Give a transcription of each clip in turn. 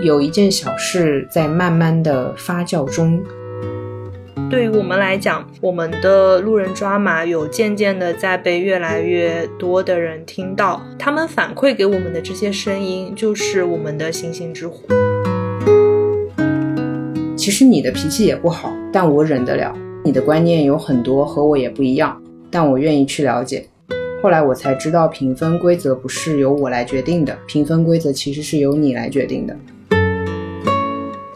有一件小事在慢慢的发酵中。对于我们来讲，我们的路人抓马有渐渐的在被越来越多的人听到，他们反馈给我们的这些声音，就是我们的星星之火。其实你的脾气也不好，但我忍得了。你的观念有很多和我也不一样，但我愿意去了解。后来我才知道，评分规则不是由我来决定的，评分规则其实是由你来决定的。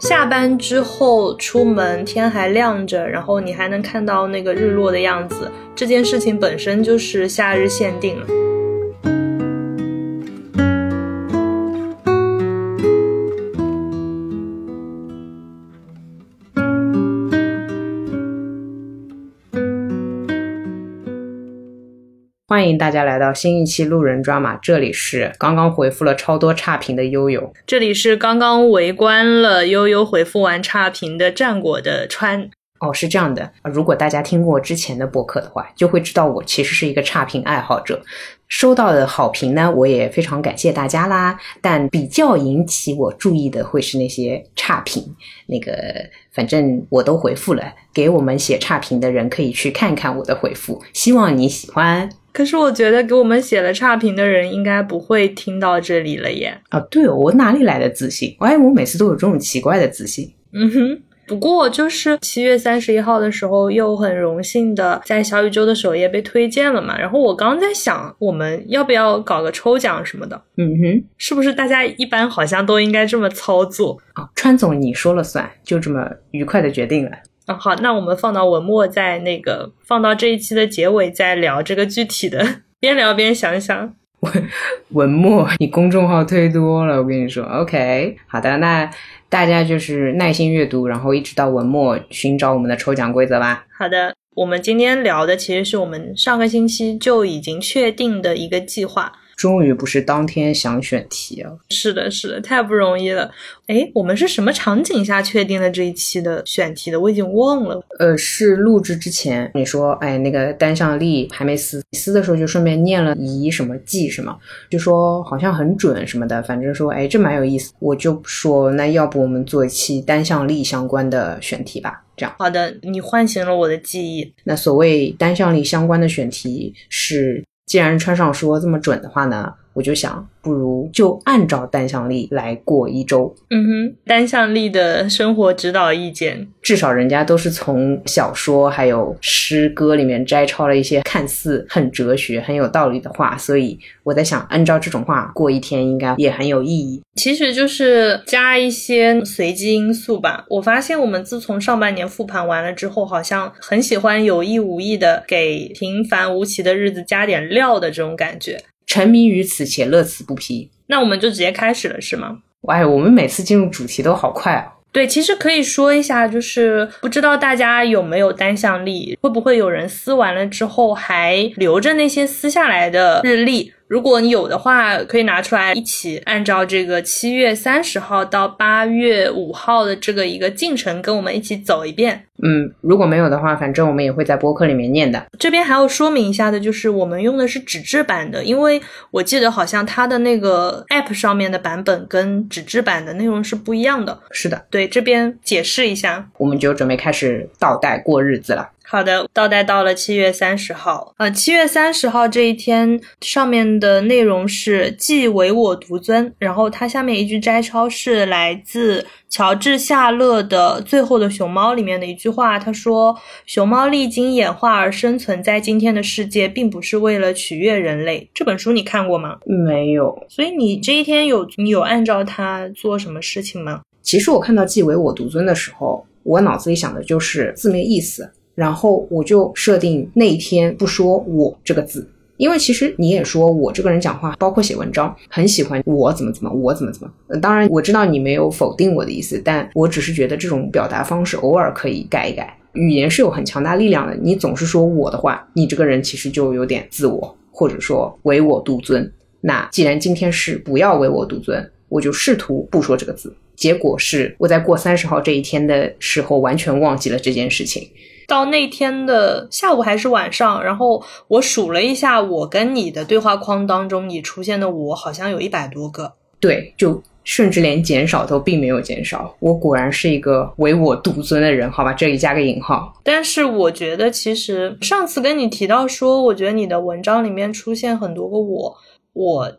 下班之后出门，天还亮着，然后你还能看到那个日落的样子，这件事情本身就是夏日限定了。欢迎大家来到新一期路人抓马，这里是刚刚回复了超多差评的悠悠，这里是刚刚围观了悠悠回复完差评的战果的川。哦，是这样的，如果大家听过之前的播客的话，就会知道我其实是一个差评爱好者。收到的好评呢，我也非常感谢大家啦。但比较引起我注意的会是那些差评，那个反正我都回复了，给我们写差评的人可以去看看我的回复，希望你喜欢。可是我觉得给我们写了差评的人应该不会听到这里了耶。啊，对哦，我哪里来的自信？哎，我每次都有这种奇怪的自信。嗯哼。不过就是七月三十一号的时候，又很荣幸的在小宇宙的首页被推荐了嘛。然后我刚在想，我们要不要搞个抽奖什么的？嗯哼，是不是大家一般好像都应该这么操作？啊，川总你说了算，就这么愉快的决定了。啊，好，那我们放到文末，在那个放到这一期的结尾再聊这个具体的，边聊边想想。文文末，你公众号推多了，我跟你说。OK，好的，那。大家就是耐心阅读，然后一直到文末寻找我们的抽奖规则吧。好的，我们今天聊的其实是我们上个星期就已经确定的一个计划。终于不是当天想选题啊！是的，是的，太不容易了。哎，我们是什么场景下确定了这一期的选题的？我已经忘了。呃，是录制之前你说，哎，那个单向力还没撕，撕的时候就顺便念了仪什么记什么，就说好像很准什么的，反正说，哎，这蛮有意思。我就说，那要不我们做一期单向力相关的选题吧？这样。好的，你唤醒了我的记忆。那所谓单向力相关的选题是。既然穿上说这么准的话呢，我就想。不如就按照单向力来过一周。嗯哼，单向力的生活指导意见，至少人家都是从小说还有诗歌里面摘抄了一些看似很哲学、很有道理的话，所以我在想，按照这种话过一天应该也很有意义。其实就是加一些随机因素吧。我发现我们自从上半年复盘完了之后，好像很喜欢有意无意的给平凡无奇的日子加点料的这种感觉。沉迷于此且乐此不疲，那我们就直接开始了，是吗？哎，我们每次进入主题都好快啊！对，其实可以说一下，就是不知道大家有没有单向力，会不会有人撕完了之后还留着那些撕下来的日历？如果你有的话，可以拿出来一起按照这个七月三十号到八月五号的这个一个进程，跟我们一起走一遍。嗯，如果没有的话，反正我们也会在播客里面念的。这边还要说明一下的，就是我们用的是纸质版的，因为我记得好像它的那个 App 上面的版本跟纸质版的内容是不一样的。是的，对，这边解释一下，我们就准备开始倒带过日子了。好的，倒带到了七月三十号。呃，七月三十号这一天上面的内容是“既唯我独尊”，然后它下面一句摘抄是来自乔治·夏勒的《最后的熊猫》里面的一句话，他说：“熊猫历经演化而生存在今天的世界，并不是为了取悦人类。”这本书你看过吗？没有。所以你这一天有你有按照它做什么事情吗？其实我看到“既唯我独尊”的时候，我脑子里想的就是字面意思。然后我就设定那一天不说我这个字，因为其实你也说我这个人讲话，包括写文章，很喜欢我怎么怎么，我怎么怎么。当然我知道你没有否定我的意思，但我只是觉得这种表达方式偶尔可以改一改。语言是有很强大力量的，你总是说我的话，你这个人其实就有点自我，或者说唯我独尊。那既然今天是不要唯我独尊，我就试图不说这个字。结果是我在过三十号这一天的时候，完全忘记了这件事情。到那天的下午还是晚上，然后我数了一下，我跟你的对话框当中，你出现的我好像有一百多个。对，就甚至连减少都并没有减少。我果然是一个唯我独尊的人，好吧，这里加个引号。但是我觉得，其实上次跟你提到说，我觉得你的文章里面出现很多个我，我，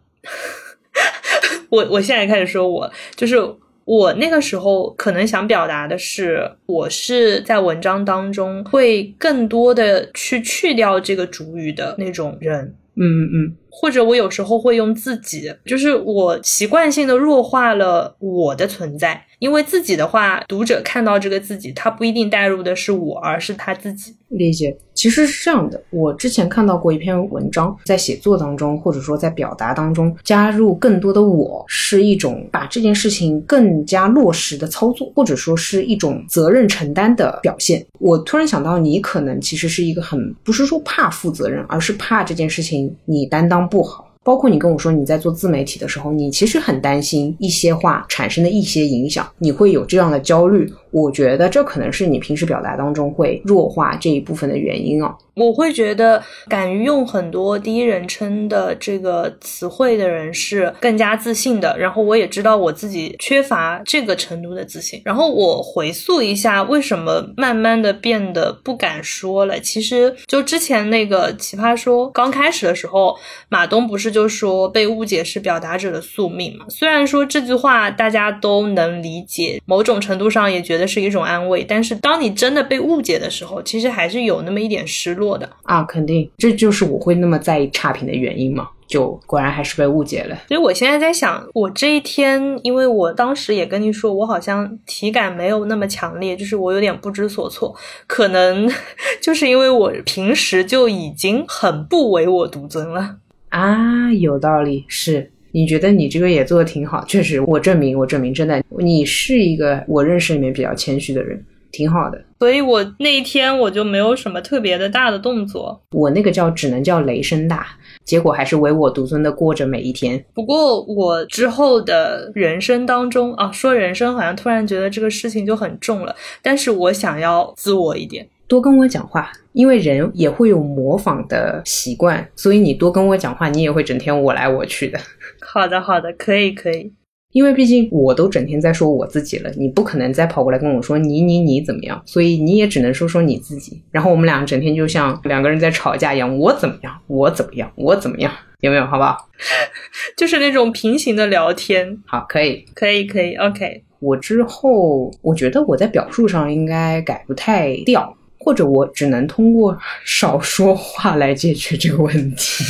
我，我现在开始说我，就是我那个时候可能想表达的是，我是在文章当中会更多的去去掉这个主语的那种人。嗯嗯，或者我有时候会用自己，就是我习惯性的弱化了我的存在。因为自己的话，读者看到这个自己，他不一定带入的是我，而是他自己。理解，其实是这样的。我之前看到过一篇文章，在写作当中，或者说在表达当中，加入更多的我，是一种把这件事情更加落实的操作，或者说是一种责任承担的表现。我突然想到，你可能其实是一个很不是说怕负责任，而是怕这件事情你担当不好。包括你跟我说你在做自媒体的时候，你其实很担心一些话产生的一些影响，你会有这样的焦虑。我觉得这可能是你平时表达当中会弱化这一部分的原因哦。我会觉得，敢于用很多第一人称的这个词汇的人是更加自信的。然后我也知道我自己缺乏这个程度的自信。然后我回溯一下，为什么慢慢的变得不敢说了？其实就之前那个奇葩说刚开始的时候，马东不是就说被误解是表达者的宿命嘛？虽然说这句话大家都能理解，某种程度上也觉得。是一种安慰，但是当你真的被误解的时候，其实还是有那么一点失落的啊！肯定，这就是我会那么在意差评的原因嘛。就果然还是被误解了。所以我现在在想，我这一天，因为我当时也跟你说，我好像体感没有那么强烈，就是我有点不知所措。可能 就是因为我平时就已经很不唯我独尊了啊，有道理是。你觉得你这个也做的挺好，确实，我证明，我证明，真的，你是一个我认识里面比较谦虚的人，挺好的。所以我那一天我就没有什么特别的大的动作，我那个叫只能叫雷声大，结果还是唯我独尊的过着每一天。不过我之后的人生当中啊，说人生好像突然觉得这个事情就很重了，但是我想要自我一点。多跟我讲话，因为人也会有模仿的习惯，所以你多跟我讲话，你也会整天我来我去的。好的，好的，可以，可以。因为毕竟我都整天在说我自己了，你不可能再跑过来跟我说你你你怎么样，所以你也只能说说你自己。然后我们俩整天就像两个人在吵架一样，我怎么样，我怎么样，我怎么样，有没有？好不好？就是那种平行的聊天。好，可以，可以，可以。OK，我之后我觉得我在表述上应该改不太掉。或者我只能通过少说话来解决这个问题。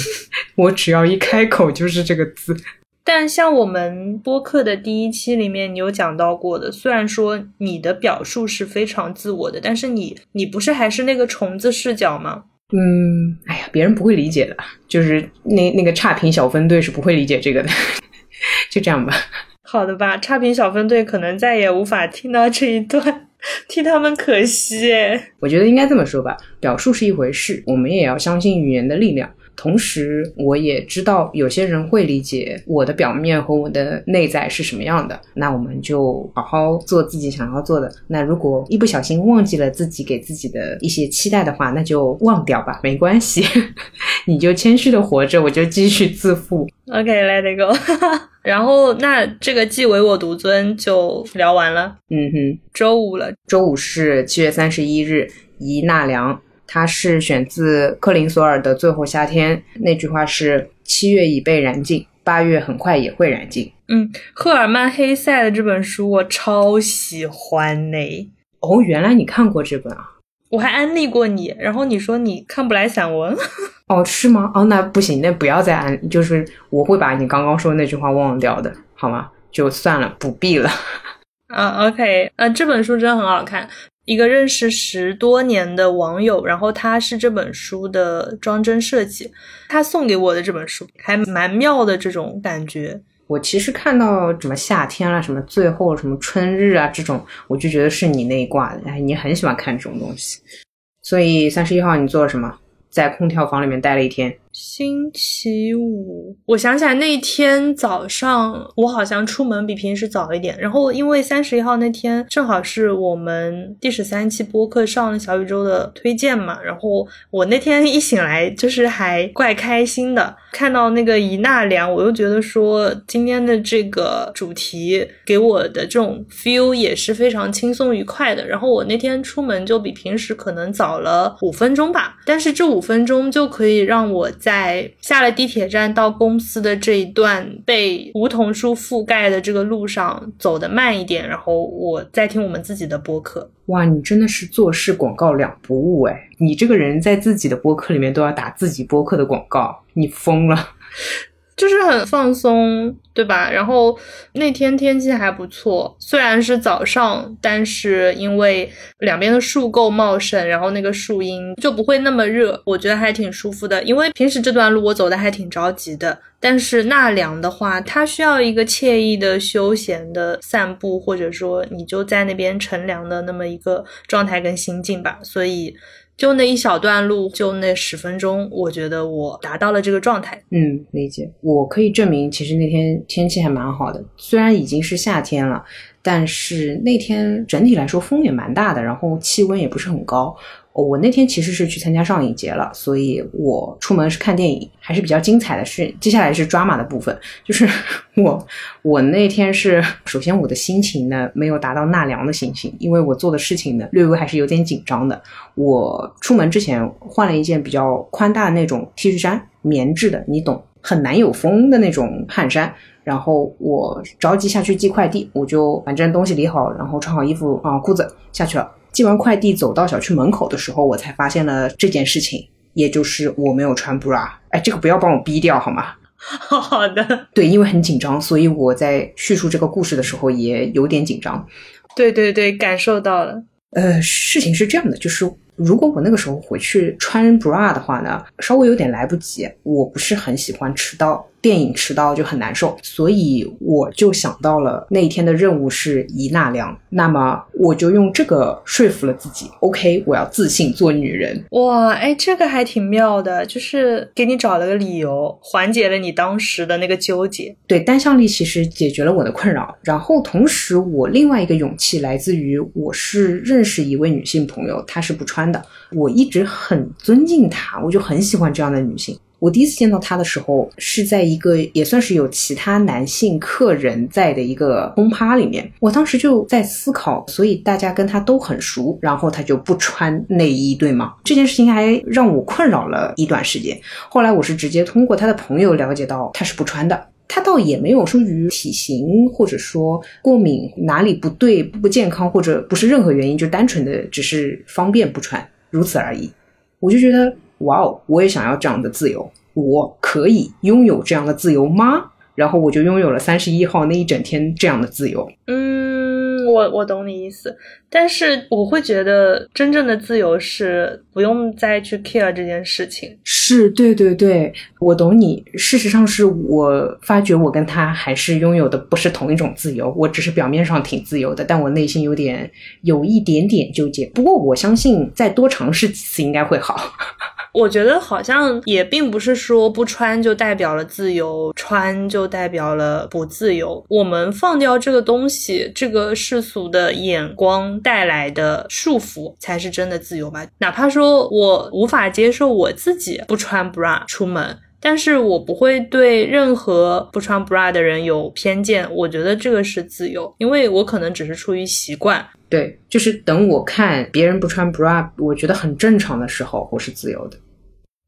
我只要一开口就是这个字。但像我们播客的第一期里面，你有讲到过的，虽然说你的表述是非常自我的，但是你你不是还是那个虫子视角吗？嗯，哎呀，别人不会理解的，就是那那个差评小分队是不会理解这个的。就这样吧。好的吧，差评小分队可能再也无法听到这一段。替他们可惜我觉得应该这么说吧，表述是一回事，我们也要相信语言的力量。同时，我也知道有些人会理解我的表面和我的内在是什么样的。那我们就好好做自己想要做的。那如果一不小心忘记了自己给自己的一些期待的话，那就忘掉吧，没关系。你就谦虚的活着，我就继续自负。OK，let it go。然后，那这个既唯我独尊就聊完了。嗯哼，周五了。周五是七月三十一日，宜纳凉。它是选自克林索尔的《最后夏天》，那句话是：“七月已被燃尽，八月很快也会燃尽。”嗯，赫尔曼·黑塞的这本书我超喜欢呢。哦，原来你看过这本啊？我还安利过你，然后你说你看不来散文。哦，是吗？哦，那不行，那不要再安，就是我会把你刚刚说的那句话忘掉的，好吗？就算了，不必了。啊，OK，呃，这本书真的很好看。一个认识十多年的网友，然后他是这本书的装帧设计，他送给我的这本书还蛮妙的，这种感觉。我其实看到什么夏天啦，什么最后什么春日啊这种，我就觉得是你那一挂的。哎，你很喜欢看这种东西。所以三十一号你做了什么？在空调房里面待了一天。星期五，我想起来那天早上，我好像出门比平时早一点。然后因为三十一号那天正好是我们第十三期播客上了小宇宙的推荐嘛，然后我那天一醒来就是还怪开心的，看到那个一纳凉，我又觉得说今天的这个主题给我的这种 feel 也是非常轻松愉快的。然后我那天出门就比平时可能早了五分钟吧，但是这五分钟就可以让我。在下了地铁站到公司的这一段被梧桐树覆盖的这个路上走得慢一点，然后我在听我们自己的播客。哇，你真的是做事广告两不误哎！你这个人在自己的播客里面都要打自己播客的广告，你疯了。就是很放松，对吧？然后那天天气还不错，虽然是早上，但是因为两边的树够茂盛，然后那个树荫就不会那么热，我觉得还挺舒服的。因为平时这段路我走的还挺着急的，但是纳凉的话，它需要一个惬意的休闲的散步，或者说你就在那边乘凉的那么一个状态跟心境吧，所以。就那一小段路，就那十分钟，我觉得我达到了这个状态。嗯，理解。我可以证明，其实那天天气还蛮好的，虽然已经是夏天了，但是那天整体来说风也蛮大的，然后气温也不是很高。我那天其实是去参加上影节了，所以我出门是看电影，还是比较精彩的。是接下来是抓马的部分，就是 我我那天是首先我的心情呢没有达到纳凉的心情，因为我做的事情呢略微还是有点紧张的。我出门之前换了一件比较宽大的那种 T 恤衫，棉质的，你懂，很难有风的那种汗衫。然后我着急下去寄快递，我就反正东西理好，然后穿好衣服啊裤子下去了。寄完快递走到小区门口的时候，我才发现了这件事情，也就是我没有穿 bra。哎，这个不要帮我逼掉好吗？好的。对，因为很紧张，所以我在叙述这个故事的时候也有点紧张。对对对，感受到了。呃，事情是这样的，就是如果我那个时候回去穿 bra 的话呢，稍微有点来不及。我不是很喜欢迟到。电影迟到就很难受，所以我就想到了那一天的任务是一纳凉，那么我就用这个说服了自己。OK，我要自信做女人。哇，哎，这个还挺妙的，就是给你找了个理由，缓解了你当时的那个纠结。对，单向力其实解决了我的困扰，然后同时我另外一个勇气来自于我是认识一位女性朋友，她是不穿的，我一直很尊敬她，我就很喜欢这样的女性。我第一次见到他的时候，是在一个也算是有其他男性客人在的一个轰趴里面。我当时就在思考，所以大家跟他都很熟，然后他就不穿内衣，对吗？这件事情还让我困扰了一段时间。后来我是直接通过他的朋友了解到他是不穿的，他倒也没有出于体型或者说过敏哪里不对不健康或者不是任何原因，就单纯的只是方便不穿，如此而已。我就觉得。哇哦！我也想要这样的自由，我可以拥有这样的自由吗？然后我就拥有了三十一号那一整天这样的自由。嗯，我我懂你意思，但是我会觉得真正的自由是不用再去 care 这件事情。是，对对对，我懂你。事实上，是我发觉我跟他还是拥有的不是同一种自由。我只是表面上挺自由的，但我内心有点有一点点纠结。不过我相信再多尝试几次应该会好。我觉得好像也并不是说不穿就代表了自由，穿就代表了不自由。我们放掉这个东西，这个世俗的眼光带来的束缚，才是真的自由吧。哪怕说我无法接受我自己不穿 bra 出门，但是我不会对任何不穿 bra 的人有偏见。我觉得这个是自由，因为我可能只是出于习惯。对，就是等我看别人不穿 bra，我觉得很正常的时候，我是自由的。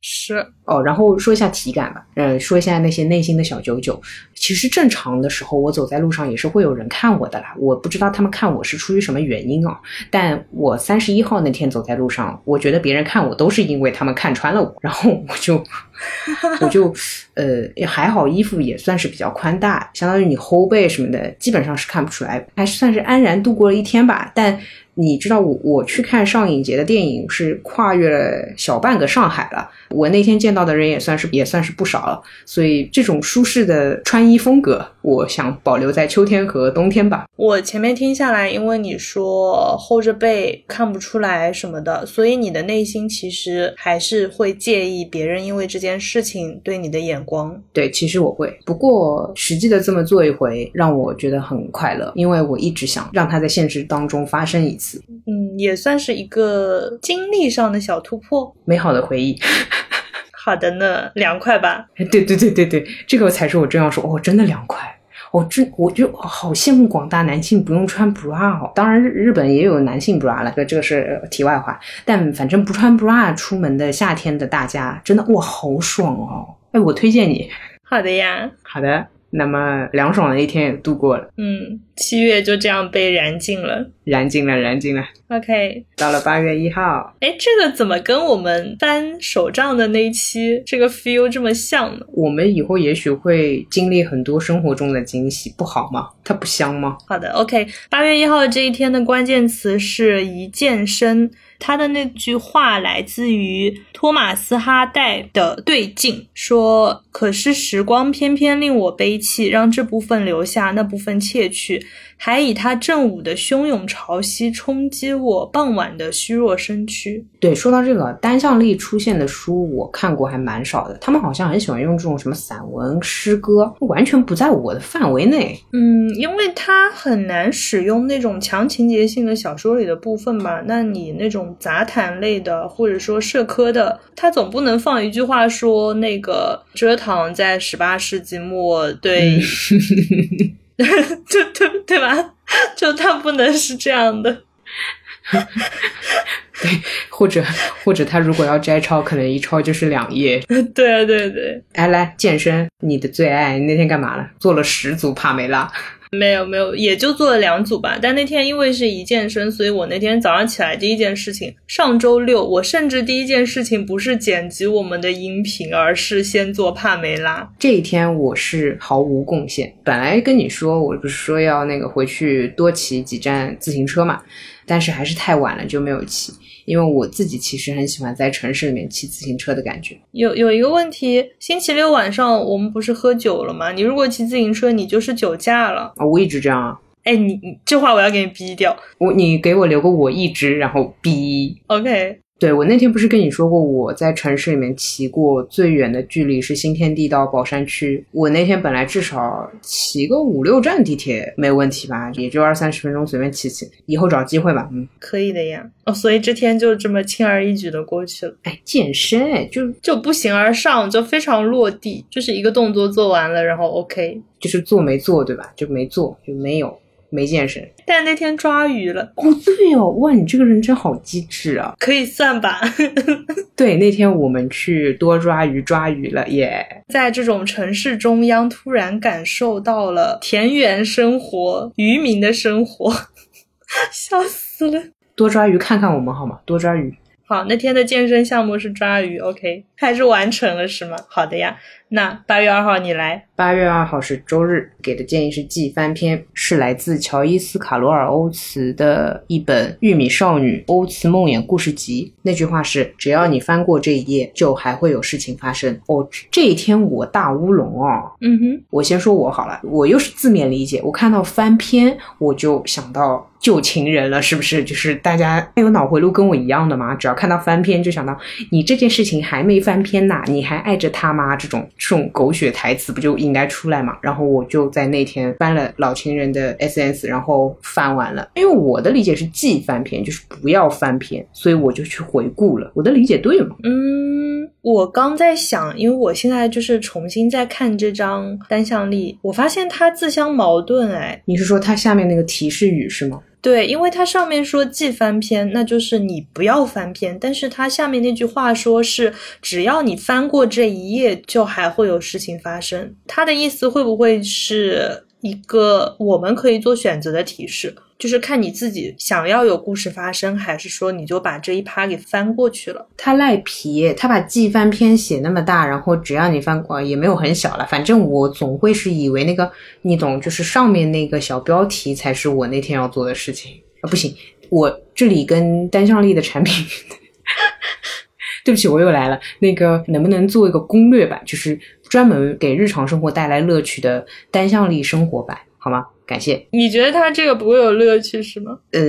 是哦，然后说一下体感吧，嗯，说一下那些内心的小九九。其实正常的时候，我走在路上也是会有人看我的啦。我不知道他们看我是出于什么原因啊。但我三十一号那天走在路上，我觉得别人看我都是因为他们看穿了我，然后我就 我就呃也还好，衣服也算是比较宽大，相当于你后背什么的基本上是看不出来，还算是安然度过了一天吧。但你知道我我去看上影节的电影是跨越了小半个上海了，我那天见到的人也算是也算是不少了，所以这种舒适的穿衣风格，我想保留在秋天和冬天吧。我前面听下来，因为你说后着背看不出来什么的，所以你的内心其实还是会介意别人因为这件事情对你的眼光。对，其实我会，不过实际的这么做一回，让我觉得很快乐，因为我一直想让它在现实当中发生一次，嗯，也算是一个经历上的小突破。美好的回忆。好的呢，凉快吧？对对对对对，这个才是我正要说哦，真的凉快。我这我就好羡慕广大男性不用穿 bra 哦。当然日日本也有男性 bra 了，这个是题外话。但反正不穿 bra 出门的夏天的大家，真的哇，好爽哦！哎，我推荐你。好的呀。好的。那么凉爽的一天也度过了，嗯，七月就这样被燃尽了，燃尽了，燃尽了。OK，到了八月一号，哎，这个怎么跟我们翻手账的那一期这个 feel 这么像呢？我们以后也许会经历很多生活中的惊喜，不好吗？它不香吗？好的，OK，八月一号这一天的关键词是一健身。他的那句话来自于托马斯哈代的对镜，说：“可是时光偏偏令我悲泣，让这部分留下，那部分窃去。”还以他正午的汹涌潮汐冲击我傍晚的虚弱身躯。对，说到这个单向力出现的书，我看过还蛮少的。他们好像很喜欢用这种什么散文、诗歌，完全不在我的范围内。嗯，因为他很难使用那种强情节性的小说里的部分吧？那你那种杂谈类的，或者说社科的，他总不能放一句话说那个蔗糖在十八世纪末对。对对对吧？就他不能是这样的，对，或者或者他如果要摘抄，可能一抄就是两页。对啊，对对。哎，来健身，你的最爱，你那天干嘛了？做了十组帕梅拉。没有没有，也就做了两组吧。但那天因为是一健身，所以我那天早上起来第一件事情，上周六我甚至第一件事情不是剪辑我们的音频，而是先做帕梅拉。这一天我是毫无贡献。本来跟你说，我不是说要那个回去多骑几站自行车嘛，但是还是太晚了，就没有骑。因为我自己其实很喜欢在城市里面骑自行车的感觉。有有一个问题，星期六晚上我们不是喝酒了吗？你如果骑自行车，你就是酒驾了啊！我一直这样啊。哎，你你这话我要给你逼掉。我你给我留个我一直，然后逼。OK。对我那天不是跟你说过，我在城市里面骑过最远的距离是新天地到宝山区。我那天本来至少骑个五六站地铁没问题吧，也就二三十分钟随便骑骑。以后找机会吧，嗯，可以的呀。哦，所以这天就这么轻而易举的过去了。哎，健身哎，就就不形而上，就非常落地，就是一个动作做完了，然后 OK，就是做没做对吧？就没做就没有。没健身，但那天抓鱼了哦。对哦，哇，你这个人真好机智啊！可以算吧。对，那天我们去多抓鱼，抓鱼了耶。在这种城市中央，突然感受到了田园生活、渔民的生活，笑死了。多抓鱼，看看我们好吗？多抓鱼。好，那天的健身项目是抓鱼，OK，还是完成了是吗？好的呀。那八月二号你来。八月二号是周日，给的建议是记翻篇，是来自乔伊斯·卡罗尔·欧茨的一本《玉米少女欧茨梦魇故事集》。那句话是：只要你翻过这一页，就还会有事情发生。哦，这一天我大乌龙哦。嗯哼，我先说我好了，我又是字面理解，我看到翻篇我就想到旧情人了，是不是？就是大家有脑回路跟我一样的吗？只要看到翻篇就想到你这件事情还没翻篇呐，你还爱着他吗？这种这种狗血台词不就？应该出来嘛，然后我就在那天翻了老情人的 S S，然后翻完了。因为我的理解是既翻篇，就是不要翻篇，所以我就去回顾了。我的理解对吗？嗯，我刚在想，因为我现在就是重新在看这张单向力，我发现它自相矛盾。哎，你是说它下面那个提示语是吗？对，因为它上面说既翻篇，那就是你不要翻篇。但是它下面那句话说是只要你翻过这一页，就还会有事情发生。它的意思会不会是一个我们可以做选择的提示？就是看你自己想要有故事发生，还是说你就把这一趴给翻过去了？他赖皮，他把季翻篇写那么大，然后只要你翻过，也没有很小了。反正我总会是以为那个，你懂，就是上面那个小标题才是我那天要做的事情啊！不行，我这里跟单向力的产品。对不起，我又来了。那个能不能做一个攻略版，就是专门给日常生活带来乐趣的单向力生活版，好吗？感谢。你觉得他这个不会有乐趣是吗？呃，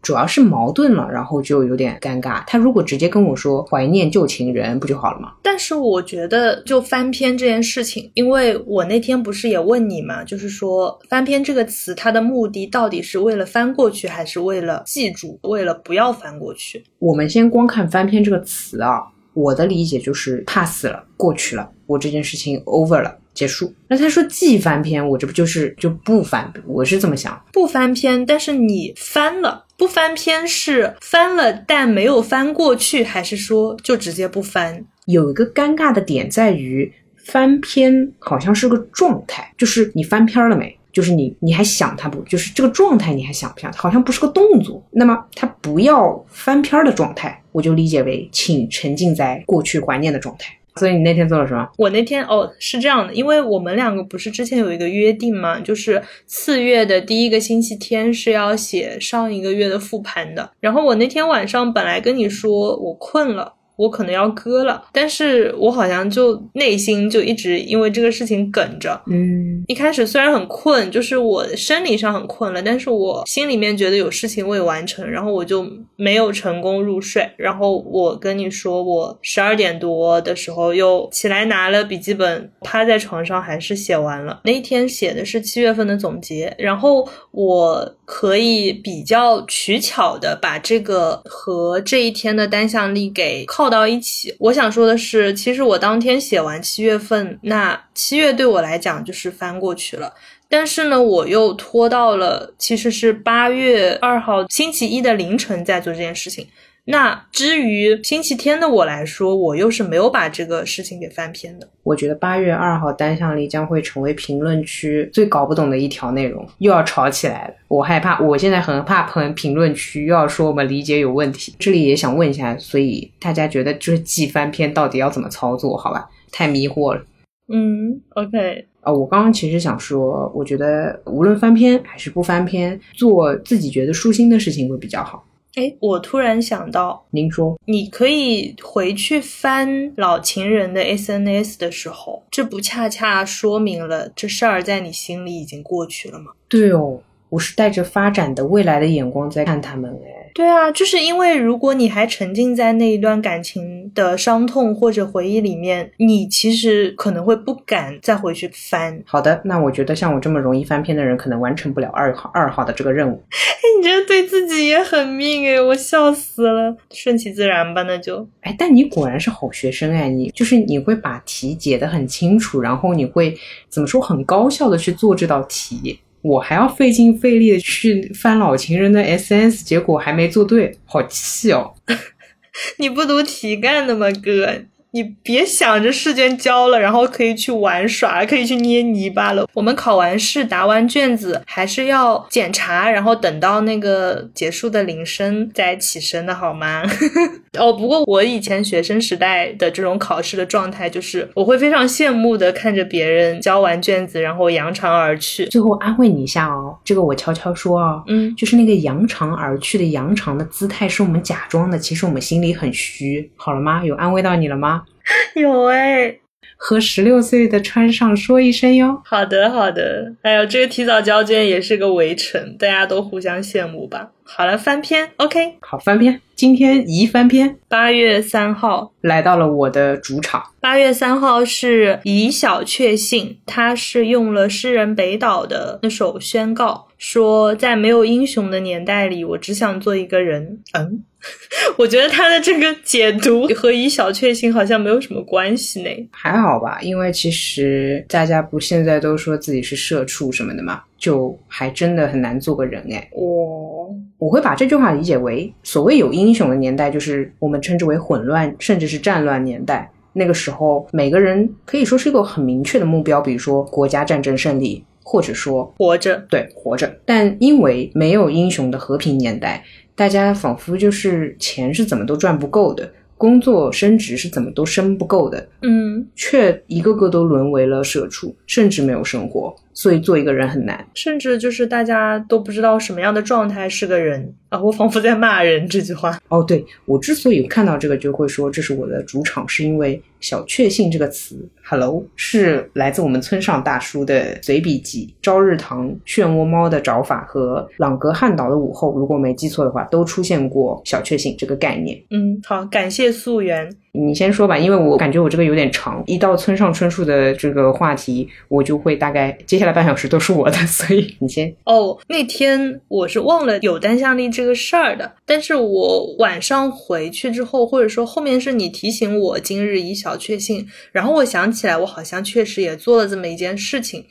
主要是矛盾了，然后就有点尴尬。他如果直接跟我说怀念旧情人，不就好了吗？但是我觉得就翻篇这件事情，因为我那天不是也问你嘛，就是说翻篇这个词，它的目的到底是为了翻过去，还是为了记住，为了不要翻过去？我们先光看翻篇这个词啊，我的理解就是 pass 了，过去了，我这件事情 over 了。结束。那他说既翻篇，我这不就是就不翻？我是这么想，不翻篇，但是你翻了，不翻篇是翻了，但没有翻过去，还是说就直接不翻？有一个尴尬的点在于，翻篇好像是个状态，就是你翻篇了没？就是你你还想他不？就是这个状态你还想不想？好像不是个动作。那么他不要翻篇的状态，我就理解为请沉浸在过去怀念的状态。所以你那天做了什么？我那天哦是这样的，因为我们两个不是之前有一个约定嘛，就是四月的第一个星期天是要写上一个月的复盘的。然后我那天晚上本来跟你说我困了。我可能要割了，但是我好像就内心就一直因为这个事情梗着。嗯，一开始虽然很困，就是我生理上很困了，但是我心里面觉得有事情未完成，然后我就没有成功入睡。然后我跟你说，我十二点多的时候又起来拿了笔记本，趴在床上还是写完了。那一天写的是七月份的总结，然后我可以比较取巧的把这个和这一天的单向力给靠。靠到一起，我想说的是，其实我当天写完七月份，那七月对我来讲就是翻过去了。但是呢，我又拖到了其实是八月二号星期一的凌晨在做这件事情。那至于星期天的我来说，我又是没有把这个事情给翻篇的。我觉得八月二号单向力将会成为评论区最搞不懂的一条内容，又要吵起来了。我害怕，我现在很怕评评论区又要说我们理解有问题。这里也想问一下，所以大家觉得就是季翻篇到底要怎么操作？好吧，太迷惑了。嗯，OK。啊，我刚刚其实想说，我觉得无论翻篇还是不翻篇，做自己觉得舒心的事情会比较好。哎，我突然想到，您说，你可以回去翻老情人的 SNS 的时候，这不恰恰说明了这事儿在你心里已经过去了吗？对哦。我是带着发展的未来的眼光在看他们，哎，对啊，就是因为如果你还沉浸在那一段感情的伤痛或者回忆里面，你其实可能会不敢再回去翻。好的，那我觉得像我这么容易翻篇的人，可能完成不了二号二号的这个任务。哎，你这对自己也很命哎，我笑死了。顺其自然吧，那就。哎，但你果然是好学生哎，你就是你会把题解得很清楚，然后你会怎么说很高效的去做这道题。我还要费劲费力的去翻老情人的 SS，结果还没做对，好气哦！你不读题干的吗，哥？你别想着试卷交了，然后可以去玩耍，可以去捏泥巴了。我们考完试、答完卷子，还是要检查，然后等到那个结束的铃声再起身的好吗？哦，不过我以前学生时代的这种考试的状态，就是我会非常羡慕的看着别人交完卷子，然后扬长而去。最后安慰你一下哦，这个我悄悄说哦，嗯，就是那个扬长而去的扬长的姿态是我们假装的，其实我们心里很虚，好了吗？有安慰到你了吗？有哎，和十六岁的川上说一声哟。好的，好的。哎呦，这个提早交卷也是个围城，大家都互相羡慕吧。好了，翻篇，OK，好翻篇。今天一翻篇，八月三号来到了我的主场。八月三号是以小确幸，他是用了诗人北岛的那首宣告，说在没有英雄的年代里，我只想做一个人。嗯。我觉得他的这个解读和以小确幸好像没有什么关系呢。还好吧，因为其实大家不现在都说自己是社畜什么的嘛，就还真的很难做个人哎。我我会把这句话理解为，所谓有英雄的年代，就是我们称之为混乱甚至是战乱年代。那个时候，每个人可以说是一个很明确的目标，比如说国家战争胜利，或者说活着，对，活着。但因为没有英雄的和平年代。大家仿佛就是钱是怎么都赚不够的，工作升职是怎么都升不够的，嗯，却一个个都沦为了社畜，甚至没有生活。所以做一个人很难。甚至就是大家都不知道什么样的状态是个人啊！我仿佛在骂人这句话。哦，对我之所以看到这个就会说这是我的主场，是因为“小确幸”这个词，“hello” 是来自我们村上大叔的随笔集《朝日堂漩涡猫的找法》和朗格汉岛的午后，如果没记错的话，都出现过“小确幸”这个概念。嗯，好，感谢溯源。你先说吧，因为我感觉我这个有点长，一到村上春树的这个话题，我就会大概接下来半小时都是我的，所以你先。哦，那天我是忘了有单向力这个事儿的，但是我晚上回去之后，或者说后面是你提醒我今日一小确幸，然后我想起来，我好像确实也做了这么一件事情。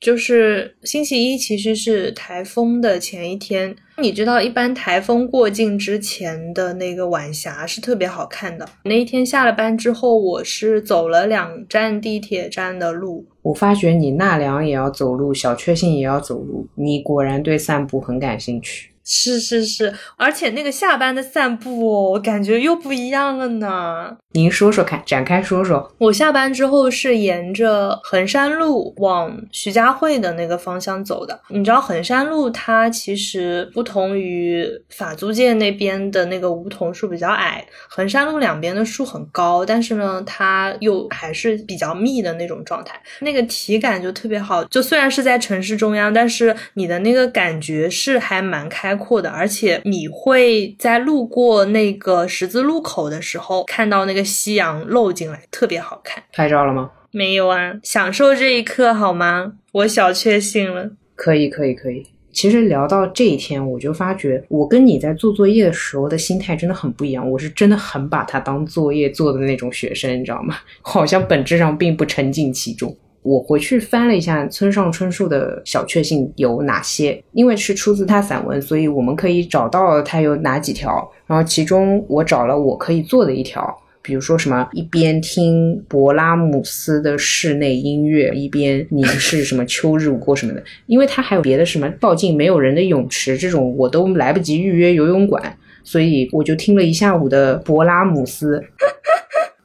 就是星期一其实是台风的前一天，你知道，一般台风过境之前的那个晚霞是特别好看的。那一天下了班之后，我是走了两站地铁站的路。我发觉你纳凉也要走路，小确幸也要走路，你果然对散步很感兴趣。是是是，而且那个下班的散步哦，我感觉又不一样了呢。您说说看，展开说说。我下班之后是沿着衡山路往徐家汇的那个方向走的。你知道衡山路它其实不同于法租界那边的那个梧桐树比较矮，衡山路两边的树很高，但是呢，它又还是比较密的那种状态，那个体感就特别好。就虽然是在城市中央，但是你的那个感觉是还蛮开阔的，而且你会在路过那个十字路口的时候看到那个。夕阳漏进来，特别好看。拍照了吗？没有啊，享受这一刻好吗？我小确幸了。可以，可以，可以。其实聊到这一天，我就发觉我跟你在做作业的时候的心态真的很不一样。我是真的很把它当作业做的那种学生，你知道吗？好像本质上并不沉浸其中。我回去翻了一下村上春树的小确幸有哪些，因为是出自他散文，所以我们可以找到他有哪几条。然后其中我找了我可以做的一条。比如说什么一边听勃拉姆斯的室内音乐，一边凝视什么秋日午后什么的，因为他还有别的什么靠近没有人的泳池这种，我都来不及预约游泳馆，所以我就听了一下午的勃拉姆斯。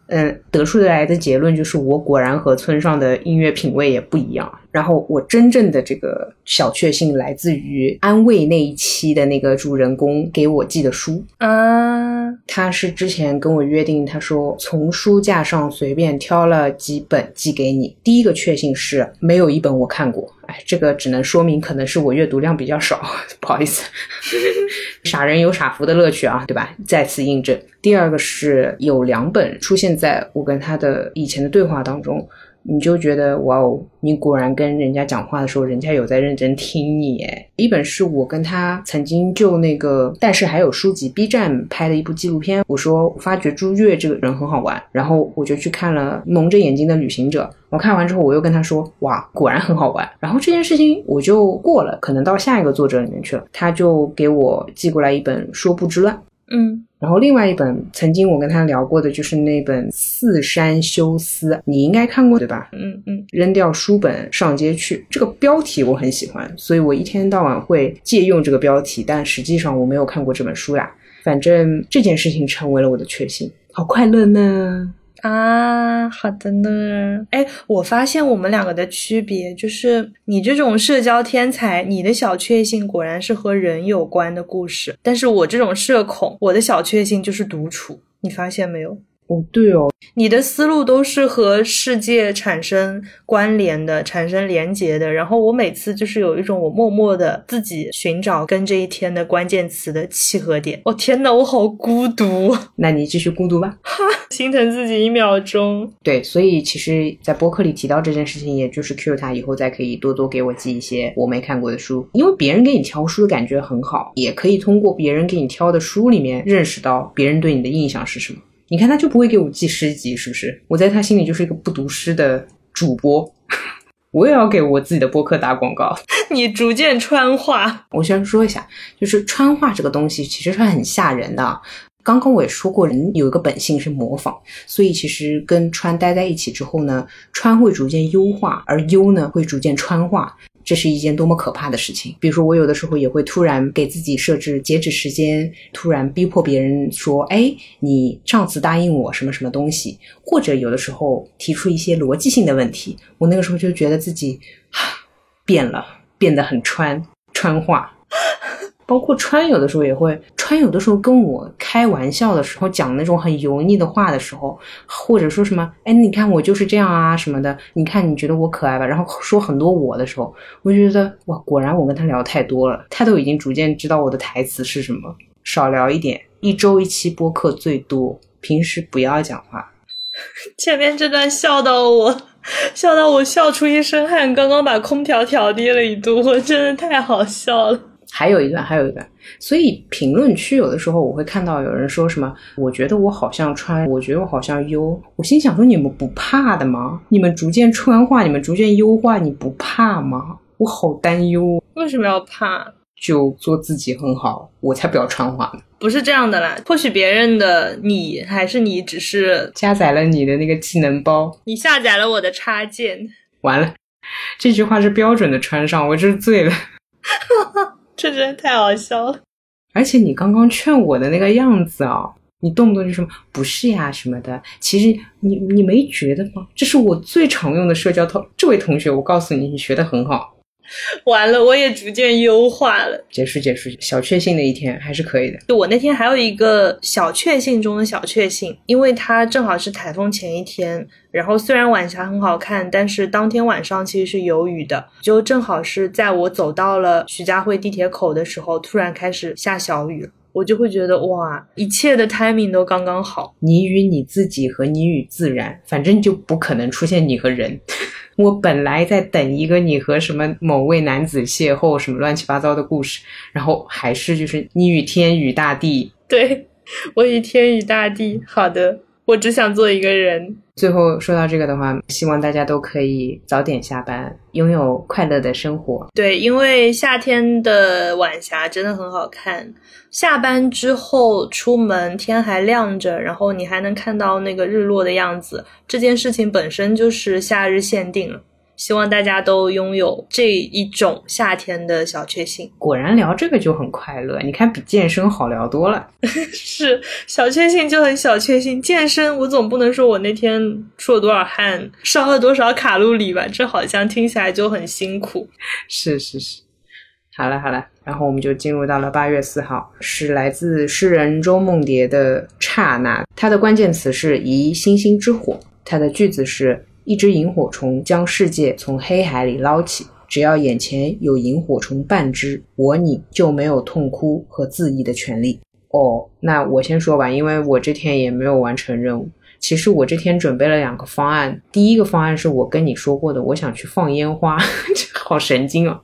嗯，得出来的结论就是我果然和村上的音乐品味也不一样。然后我真正的这个小确幸来自于安慰那一期的那个主人公给我寄的书嗯，他是之前跟我约定，他说从书架上随便挑了几本寄给你。第一个确幸是没有一本我看过，哎，这个只能说明可能是我阅读量比较少，不好意思。傻人有傻福的乐趣啊，对吧？再次印证。第二个是有两本出现在我跟他的以前的对话当中。你就觉得哇哦，你果然跟人家讲话的时候，人家有在认真听你诶。一本是我跟他曾经就那个，但是还有书籍 B 站拍的一部纪录片。我说发觉朱越这个人很好玩，然后我就去看了《蒙着眼睛的旅行者》。我看完之后，我又跟他说哇，果然很好玩。然后这件事情我就过了，可能到下一个作者里面去了。他就给我寄过来一本《说不之乱》。嗯。然后另外一本曾经我跟他聊过的就是那本《四山修斯》，你应该看过对吧？嗯嗯。扔掉书本上街去，这个标题我很喜欢，所以我一天到晚会借用这个标题，但实际上我没有看过这本书呀。反正这件事情成为了我的确信，好快乐呢。啊，好的呢。哎，我发现我们两个的区别就是，你这种社交天才，你的小确幸果然是和人有关的故事；但是我这种社恐，我的小确幸就是独处。你发现没有？哦，对哦，你的思路都是和世界产生关联的、产生连结的。然后我每次就是有一种我默默的自己寻找跟这一天的关键词的契合点。哦天呐，我好孤独。那你继续孤独吧。哈，心疼自己一秒钟。对，所以其实，在播客里提到这件事情，也就是 Q 他以后再可以多多给我寄一些我没看过的书，因为别人给你挑书的感觉很好，也可以通过别人给你挑的书里面认识到别人对你的印象是什么。你看他就不会给我寄诗集，是不是？我在他心里就是一个不读诗的主播。我也要给我自己的播客打广告。你逐渐川化。我先说一下，就是川化这个东西其实是很吓人的。刚刚我也说过，人有一个本性是模仿，所以其实跟川待在一起之后呢，川会逐渐优化，而优呢会逐渐川化。这是一件多么可怕的事情！比如说，我有的时候也会突然给自己设置截止时间，突然逼迫别人说：“哎，你上次答应我什么什么东西？”或者有的时候提出一些逻辑性的问题，我那个时候就觉得自己变了，变得很川川话。包括川有的时候也会，川有的时候跟我开玩笑的时候讲那种很油腻的话的时候，或者说什么，哎，你看我就是这样啊什么的，你看你觉得我可爱吧？然后说很多我的时候，我就觉得哇，果然我跟他聊太多了，他都已经逐渐知道我的台词是什么，少聊一点，一周一期播客最多，平时不要讲话。前面这段笑到我，笑到我笑出一身汗，刚刚把空调调低了一度，我真的太好笑了。还有一段，还有一段，所以评论区有的时候我会看到有人说什么，我觉得我好像穿，我觉得我好像优，我心想说你们不怕的吗？你们逐渐穿化，你们逐渐优化，你不怕吗？我好担忧，为什么要怕？就做自己很好，我才不要穿化呢。不是这样的啦，或许别人的你还是你，只是加载了你的那个技能包，你下载了我的插件，完了，这句话是标准的穿上，我真是醉了。这真的太好笑了，而且你刚刚劝我的那个样子啊，你动不动就什么不是呀什么的，其实你你没觉得吗？这是我最常用的社交套。这位同学，我告诉你，你学的很好。完了，我也逐渐优化了。结束，结束，小确幸的一天还是可以的。就我那天还有一个小确幸中的小确幸，因为它正好是台风前一天，然后虽然晚霞很好看，但是当天晚上其实是有雨的，就正好是在我走到了徐家汇地铁口的时候，突然开始下小雨，我就会觉得哇，一切的 timing 都刚刚好。你与你自己和你与自然，反正就不可能出现你和人。我本来在等一个你和什么某位男子邂逅，什么乱七八糟的故事，然后还是就是你与天与大地，对 我与天与大地。好的，我只想做一个人。最后说到这个的话，希望大家都可以早点下班，拥有快乐的生活。对，因为夏天的晚霞真的很好看。下班之后出门，天还亮着，然后你还能看到那个日落的样子，这件事情本身就是夏日限定。希望大家都拥有这一种夏天的小确幸。果然聊这个就很快乐，你看比健身好聊多了。是小确幸就很小确幸，健身我总不能说我那天出了多少汗，烧了多少卡路里吧？这好像听起来就很辛苦。是是是，好了好了，然后我们就进入到了八月四号，是来自诗人周梦蝶的刹那，它的关键词是疑星星之火，它的句子是。一只萤火虫将世界从黑海里捞起，只要眼前有萤火虫半只，我你就没有痛哭和自缢的权利。哦，那我先说吧，因为我这天也没有完成任务。其实我这天准备了两个方案，第一个方案是我跟你说过的，我想去放烟花，这好神经哦。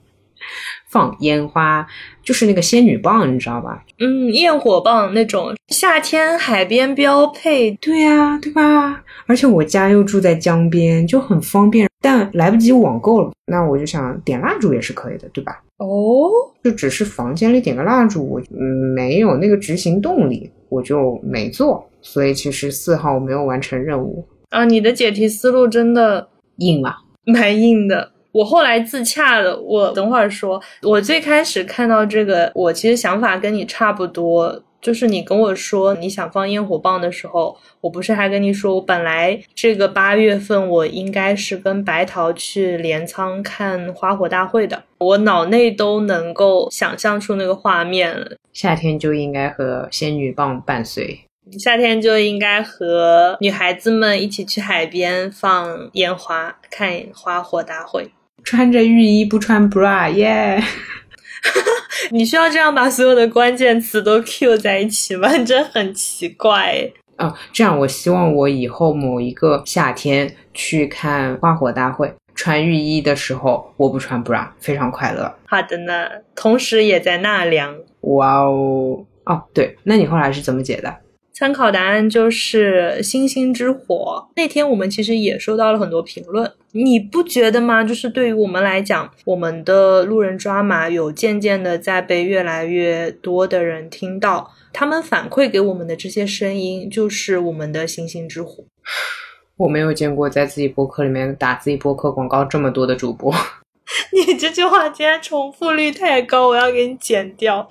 放烟花就是那个仙女棒，你知道吧？嗯，焰火棒那种夏天海边标配。对呀，对吧？而且我家又住在江边，就很方便。但来不及网购了，那我就想点蜡烛也是可以的，对吧？哦，就只是房间里点个蜡烛，我没有那个执行动力，我就没做。所以其实四号我没有完成任务啊。你的解题思路真的硬啊，蛮硬的。我后来自洽了，我等会儿说。我最开始看到这个，我其实想法跟你差不多，就是你跟我说你想放烟火棒的时候，我不是还跟你说，我本来这个八月份我应该是跟白桃去镰仓看花火大会的，我脑内都能够想象出那个画面了。夏天就应该和仙女棒伴随，夏天就应该和女孩子们一起去海边放烟花，看花火大会。穿着浴衣不穿 bra 耶，你需要这样把所有的关键词都 Q 在一起吗？真很奇怪。哦，这样我希望我以后某一个夏天去看花火大会，穿浴衣的时候我不穿 bra，非常快乐。好的呢，同时也在纳凉。哇哦，哦对，那你后来是怎么解的？参考答案就是星星之火。那天我们其实也收到了很多评论，你不觉得吗？就是对于我们来讲，我们的路人抓马有渐渐的在被越来越多的人听到，他们反馈给我们的这些声音就是我们的星星之火。我没有见过在自己博客里面打自己博客广告这么多的主播。你这句话今天重复率太高，我要给你剪掉。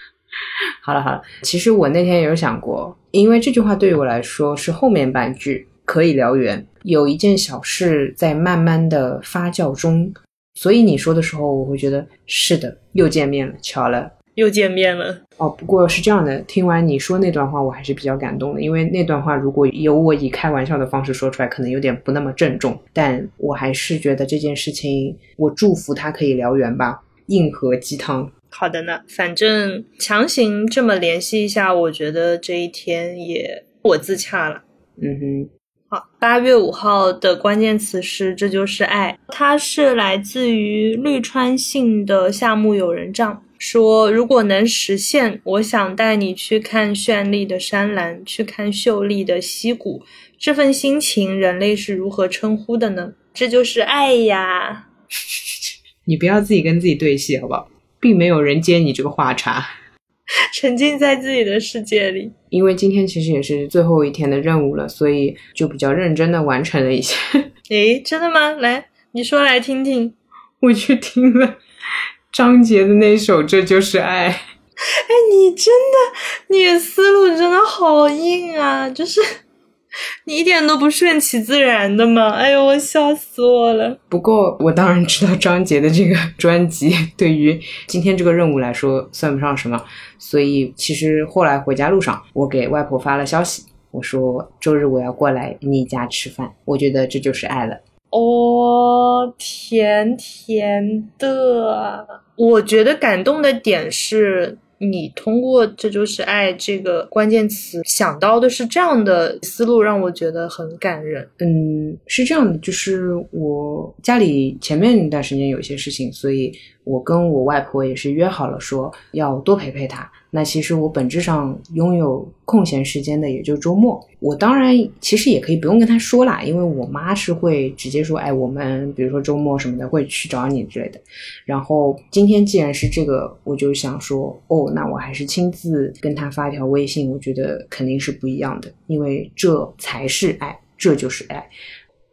好了好了，其实我那天也有想过，因为这句话对于我来说是后面半句可以燎原。有一件小事在慢慢的发酵中，所以你说的时候，我会觉得是的，又见面了，巧了。又见面了。哦，不过是这样的，听完你说那段话，我还是比较感动的，因为那段话如果由我以开玩笑的方式说出来，可能有点不那么郑重，但我还是觉得这件事情，我祝福他可以燎原吧，硬核鸡汤。好的呢，反正强行这么联系一下，我觉得这一天也我自洽了。嗯哼，好，八月五号的关键词是“这就是爱”，它是来自于绿川信的夏目友人帐。说，如果能实现，我想带你去看绚丽的山岚，去看秀丽的溪谷。这份心情，人类是如何称呼的呢？这就是爱呀！你不要自己跟自己对戏，好不好？并没有人接你这个话茬，沉浸在自己的世界里。因为今天其实也是最后一天的任务了，所以就比较认真的完成了一些。诶，真的吗？来，你说来听听。我去听了。张杰的那首《这就是爱》，哎，你真的，你的思路真的好硬啊！就是 你一点都不顺其自然的嘛！哎呦，我笑死我了。不过我当然知道张杰的这个 专辑对于今天这个任务来说算不上什么，所以其实后来回家路上，我给外婆发了消息，我说周日我要过来你家吃饭，我觉得这就是爱了。哦，甜甜的。我觉得感动的点是你通过“这就是爱”这个关键词想到的是这样的思路，让我觉得很感人。嗯，是这样的，就是我家里前面一段时间有一些事情，所以我跟我外婆也是约好了，说要多陪陪她。那其实我本质上拥有空闲时间的也就周末。我当然其实也可以不用跟她说啦，因为我妈是会直接说，哎，我们比如说周末什么的会去找你之类的。然后今天既然是这个，我就想说，哦，那我还是亲自跟她发一条微信，我觉得肯定是不一样的，因为这才是爱，这就是爱。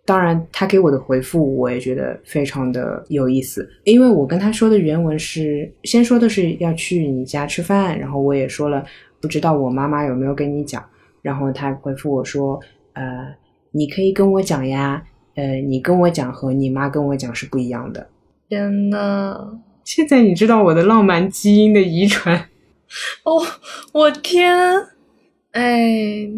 当然，他给我的回复我也觉得非常的有意思，因为我跟他说的原文是先说的是要去你家吃饭，然后我也说了不知道我妈妈有没有跟你讲，然后他回复我说，呃，你可以跟我讲呀，呃，你跟我讲和你妈跟我讲是不一样的。天呐，现在你知道我的浪漫基因的遗传？哦，我天，哎，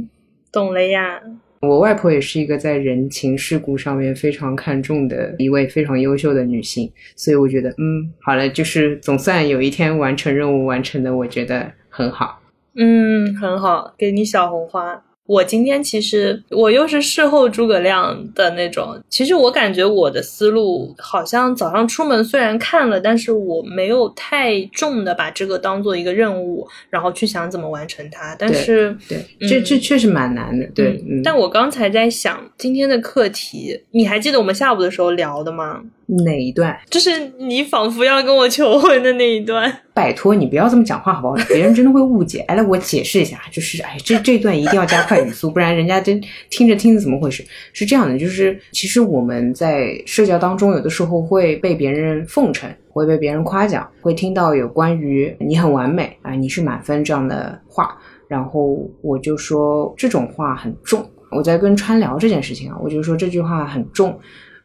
懂了呀。我外婆也是一个在人情世故上面非常看重的一位非常优秀的女性，所以我觉得，嗯，好了，就是总算有一天完成任务完成的，我觉得很好。嗯，很好，给你小红花。我今天其实我又是事后诸葛亮的那种，其实我感觉我的思路好像早上出门虽然看了，但是我没有太重的把这个当做一个任务，然后去想怎么完成它。但是对，这这确实蛮难的。对，但我刚才在想今天的课题，你还记得我们下午的时候聊的吗？哪一段？就是你仿佛要跟我求婚的那一段。拜托你不要这么讲话好不好？别人真的会误解。哎，来我解释一下，就是哎，这这段一定要加快语速，不然人家真听着听着怎么回事？是这样的，就是其实我们在社交当中，有的时候会被别人奉承，会被别人夸奖，会听到有关于你很完美啊，你是满分这样的话，然后我就说这种话很重。我在跟川聊这件事情啊，我就说这句话很重。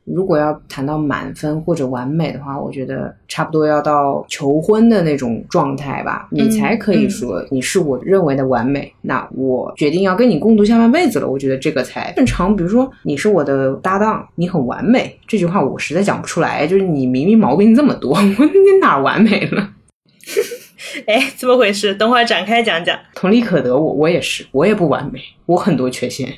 如果要谈到满分或者完美的话，我觉得差不多要到求婚的那种状态吧，你才可以说你是我认为的完美。那我决定要跟你共度下半辈子了，我觉得这个才正常。比如说你是我的搭档，你很完美，这句话我实在讲不出来。就是你明明毛病这么多，我你哪完美了？哎，怎么回事？等会儿展开讲讲。同理可得，我我也是，我也不完美，我很多缺陷。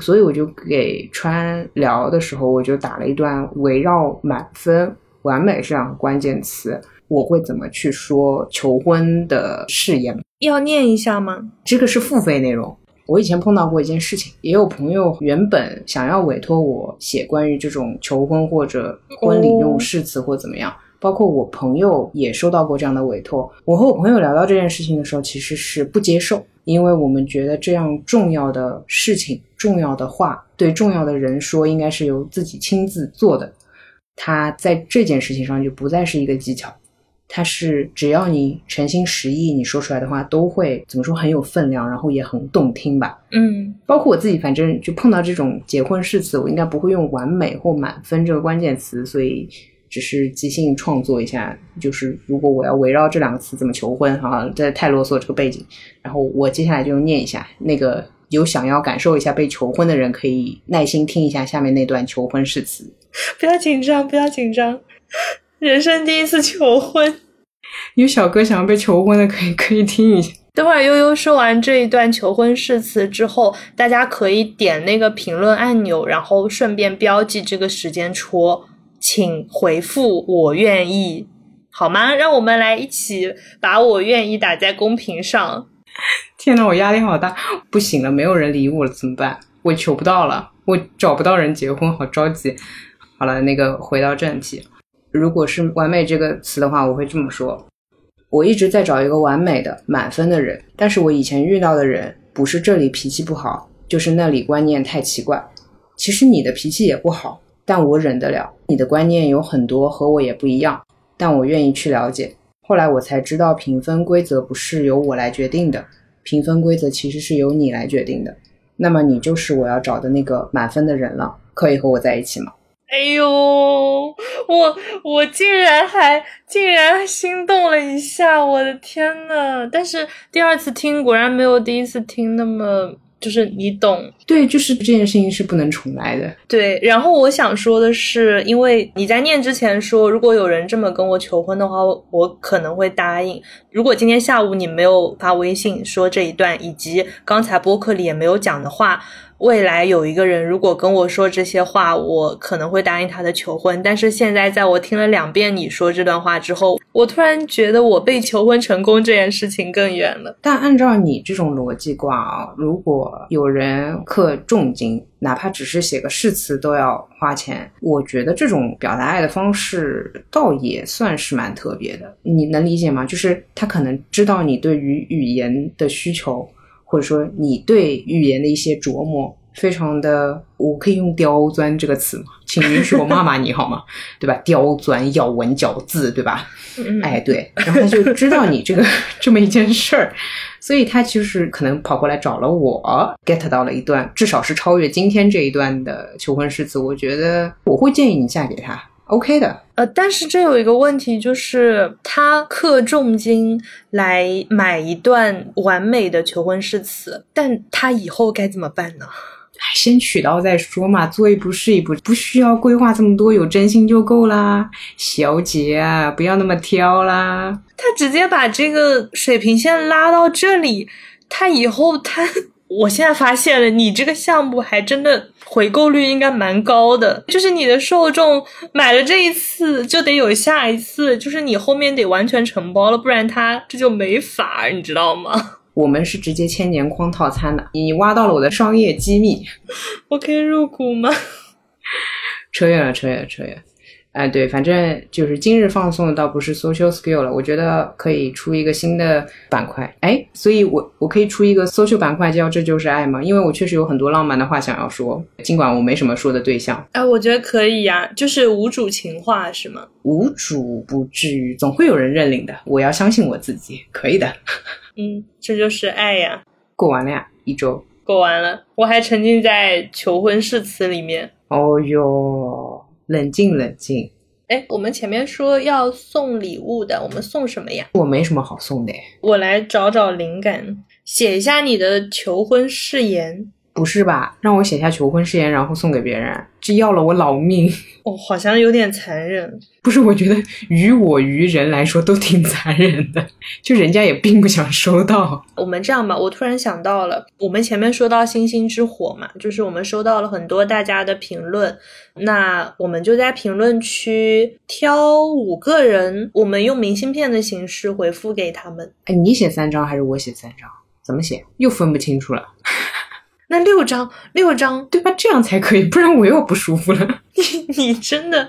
所以我就给川聊的时候，我就打了一段围绕满分、完美这两个关键词，我会怎么去说求婚的誓言？要念一下吗？这个是付费内容。我以前碰到过一件事情，也有朋友原本想要委托我写关于这种求婚或者婚礼用誓词或怎么样，包括我朋友也收到过这样的委托。我和我朋友聊到这件事情的时候，其实是不接受。因为我们觉得这样重要的事情、重要的话，对重要的人说，应该是由自己亲自做的。他在这件事情上就不再是一个技巧，他是只要你诚心实意，你说出来的话都会怎么说很有分量，然后也很动听吧。嗯，包括我自己，反正就碰到这种结婚誓词，我应该不会用完美或满分这个关键词，所以只是即兴创作一下。就是如果我要围绕这两个词怎么求婚，哈，这太啰嗦这个背景。然后我接下来就念一下，那个有想要感受一下被求婚的人，可以耐心听一下下面那段求婚誓词。不要紧张，不要紧张，人生第一次求婚。有小哥想要被求婚的，可以可以听一下。等会儿悠悠说完这一段求婚誓词之后，大家可以点那个评论按钮，然后顺便标记这个时间戳，请回复“我愿意”，好吗？让我们来一起把我愿意打在公屏上。天呐，我压力好大，不行了，没有人理我了，怎么办？我求不到了，我找不到人结婚，好着急。好了，那个回到正题，如果是“完美”这个词的话，我会这么说。我一直在找一个完美的满分的人，但是我以前遇到的人不是这里脾气不好，就是那里观念太奇怪。其实你的脾气也不好，但我忍得了。你的观念有很多和我也不一样，但我愿意去了解。后来我才知道，评分规则不是由我来决定的，评分规则其实是由你来决定的。那么你就是我要找的那个满分的人了，可以和我在一起吗？哎呦，我我竟然还竟然心动了一下，我的天呐！但是第二次听果然没有第一次听那么，就是你懂，对，就是这件事情是不能重来的。对，然后我想说的是，因为你在念之前说，如果有人这么跟我求婚的话，我可能会答应。如果今天下午你没有发微信说这一段，以及刚才播客里也没有讲的话。未来有一个人如果跟我说这些话，我可能会答应他的求婚。但是现在，在我听了两遍你说这段话之后，我突然觉得我被求婚成功这件事情更远了。但按照你这种逻辑挂啊，如果有人氪重金，哪怕只是写个誓词都要花钱，我觉得这种表达爱的方式倒也算是蛮特别的。你能理解吗？就是他可能知道你对于语言的需求。或者说你对语言的一些琢磨，非常的，我可以用刁钻这个词吗？请允许我骂骂你好吗？对吧？刁钻、咬文嚼字，对吧？哎，对，然后他就知道你这个 这么一件事儿，所以他其实可能跑过来找了我，get 到了一段，至少是超越今天这一段的求婚誓词。我觉得我会建议你嫁给他。OK 的，呃，但是这有一个问题，就是他氪重金来买一段完美的求婚誓词，但他以后该怎么办呢？先娶到再说嘛，做一步是一步，不需要规划这么多，有真心就够啦，小姐啊，不要那么挑啦。他直接把这个水平线拉到这里，他以后他。我现在发现了，你这个项目还真的回购率应该蛮高的。就是你的受众买了这一次，就得有下一次，就是你后面得完全承包了，不然他这就没法，你知道吗？我们是直接千年框套餐的，你挖到了我的商业机密，我可以入股吗？扯远了，扯远了，扯远。哎，对，反正就是今日放送倒不是 social skill 了，我觉得可以出一个新的板块。哎，所以我我可以出一个 social 板块叫这就是爱吗？因为我确实有很多浪漫的话想要说，尽管我没什么说的对象。哎，我觉得可以呀，就是无主情话是吗？无主不至于，总会有人认领的。我要相信我自己，可以的。嗯，这就是爱呀。过完了呀，一周过完了，我还沉浸在求婚誓词里面。哦哟。冷静冷静，哎，我们前面说要送礼物的，我们送什么呀？我没什么好送的，我来找找灵感，写一下你的求婚誓言。不是吧？让我写下求婚誓言，然后送给别人，这要了我老命。哦，好像有点残忍。不是，我觉得于我于人来说都挺残忍的，就人家也并不想收到。我们这样吧，我突然想到了，我们前面说到星星之火嘛，就是我们收到了很多大家的评论，那我们就在评论区挑五个人，我们用明信片的形式回复给他们。哎，你写三张还是我写三张？怎么写？又分不清楚了。那六张，六张，对吧？这样才可以，不然我又不舒服了。你你真的，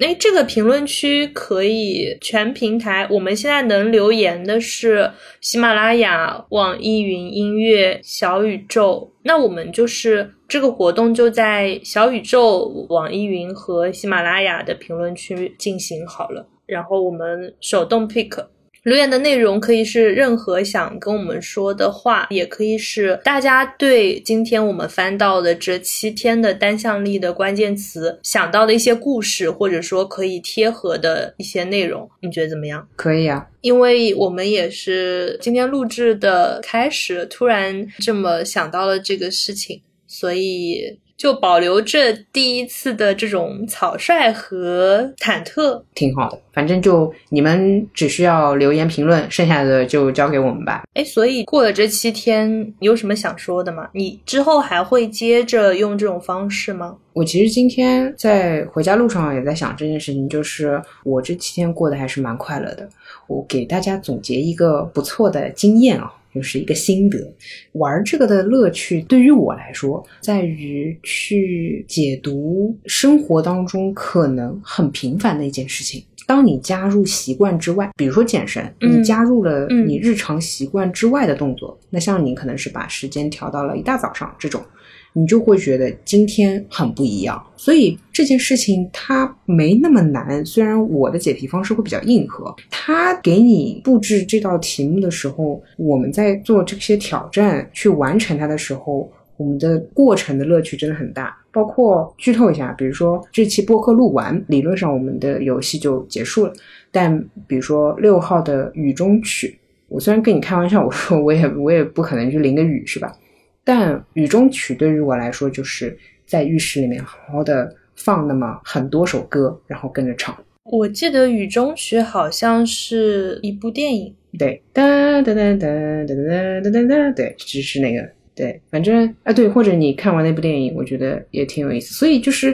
哎，这个评论区可以全平台。我们现在能留言的是喜马拉雅、网易云音乐、小宇宙。那我们就是这个活动就在小宇宙、网易云和喜马拉雅的评论区进行好了。然后我们手动 pick。留言的内容可以是任何想跟我们说的话，也可以是大家对今天我们翻到的这七天的单向力的关键词想到的一些故事，或者说可以贴合的一些内容，你觉得怎么样？可以啊，因为我们也是今天录制的开始，突然这么想到了这个事情，所以。就保留着第一次的这种草率和忐忑，挺好的。反正就你们只需要留言评论，剩下的就交给我们吧。哎，所以过了这七天，你有什么想说的吗？你之后还会接着用这种方式吗？我其实今天在回家路上也在想这件事情，就是我这七天过得还是蛮快乐的。我给大家总结一个不错的经验啊。就是一个心得，玩这个的乐趣对于我来说，在于去解读生活当中可能很平凡的一件事情。当你加入习惯之外，比如说健身，你加入了你日常习惯之外的动作，那像你可能是把时间调到了一大早上这种。你就会觉得今天很不一样，所以这件事情它没那么难。虽然我的解题方式会比较硬核，他给你布置这道题目的时候，我们在做这些挑战去完成它的时候，我们的过程的乐趣真的很大。包括剧透一下，比如说这期播客录完，理论上我们的游戏就结束了。但比如说六号的雨中曲，我虽然跟你开玩笑，我说我也我也不可能去淋个雨，是吧？但雨中曲对于我来说，就是在浴室里面好好的放那么很多首歌，然后跟着唱。我记得雨中曲好像是一部电影，对，哒哒哒哒哒哒哒哒哒，对，就是那个，对，反正啊，对，或者你看完那部电影，我觉得也挺有意思。所以就是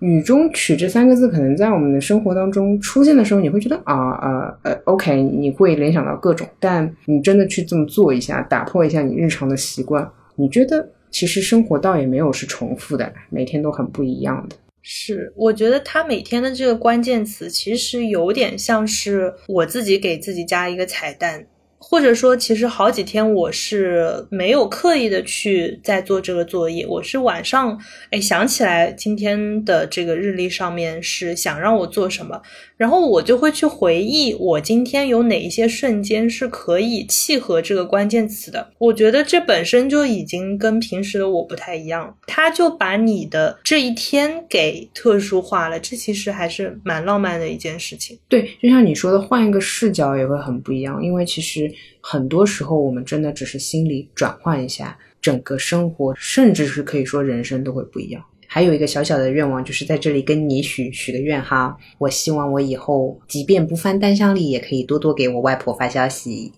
雨中曲这三个字，可能在我们的生活当中出现的时候，你会觉得啊啊呃，OK，你会联想到各种，但你真的去这么做一下，打破一下你日常的习惯。你觉得其实生活倒也没有是重复的，每天都很不一样的。是，我觉得他每天的这个关键词其实有点像是我自己给自己加一个彩蛋。或者说，其实好几天我是没有刻意的去在做这个作业，我是晚上哎想起来今天的这个日历上面是想让我做什么，然后我就会去回忆我今天有哪一些瞬间是可以契合这个关键词的。我觉得这本身就已经跟平时的我不太一样，他就把你的这一天给特殊化了，这其实还是蛮浪漫的一件事情。对，就像你说的，换一个视角也会很不一样，因为其实。很多时候，我们真的只是心理转换一下，整个生活，甚至是可以说人生都会不一样。还有一个小小的愿望，就是在这里跟你许许个愿哈，我希望我以后即便不翻单箱里，也可以多多给我外婆发消息。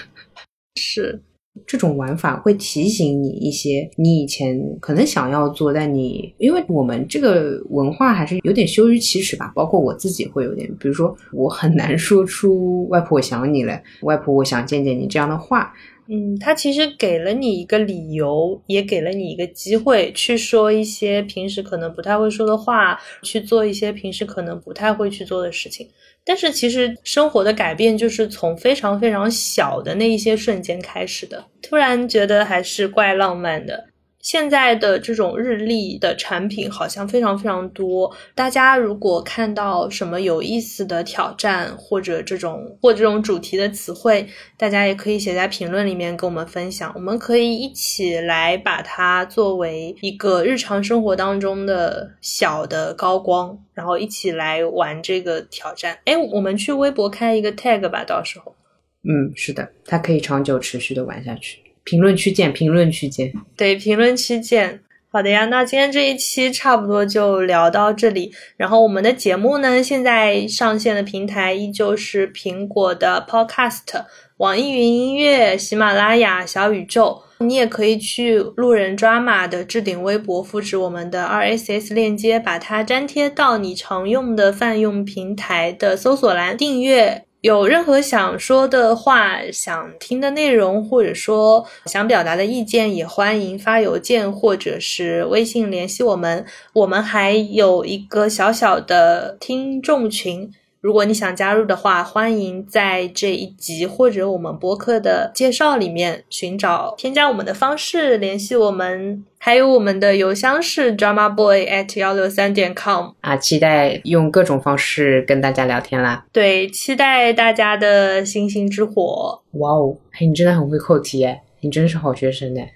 是。这种玩法会提醒你一些你以前可能想要做，但你因为我们这个文化还是有点羞于启齿吧，包括我自己会有点，比如说我很难说出“外婆我想你了”“外婆我想见见你”这样的话。嗯，他其实给了你一个理由，也给了你一个机会去说一些平时可能不太会说的话，去做一些平时可能不太会去做的事情。但是其实生活的改变就是从非常非常小的那一些瞬间开始的，突然觉得还是怪浪漫的。现在的这种日历的产品好像非常非常多，大家如果看到什么有意思的挑战或者这种或这种主题的词汇，大家也可以写在评论里面跟我们分享，我们可以一起来把它作为一个日常生活当中的小的高光，然后一起来玩这个挑战。哎，我们去微博开一个 tag 吧，到时候。嗯，是的，它可以长久持续的玩下去。评论区见，评论区见。对，评论区见。好的呀，那今天这一期差不多就聊到这里。然后我们的节目呢，现在上线的平台依旧是苹果的 Podcast、网易云音乐、喜马拉雅、小宇宙。你也可以去路人抓马的置顶微博，复制我们的 RSS 链接，把它粘贴到你常用的泛用平台的搜索栏，订阅。有任何想说的话、想听的内容，或者说想表达的意见，也欢迎发邮件或者是微信联系我们。我们还有一个小小的听众群，如果你想加入的话，欢迎在这一集或者我们播客的介绍里面寻找添加我们的方式联系我们，还有我们的邮箱是 drama boy at 幺六三点 com。啊，期待用各种方式跟大家聊天啦！对，期待大家的星星之火。哇哦，嘿，你真的很会扣题哎，你真是好学生哎！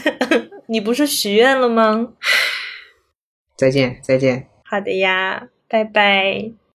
你不是许愿了吗？再见，再见。好的呀，拜拜。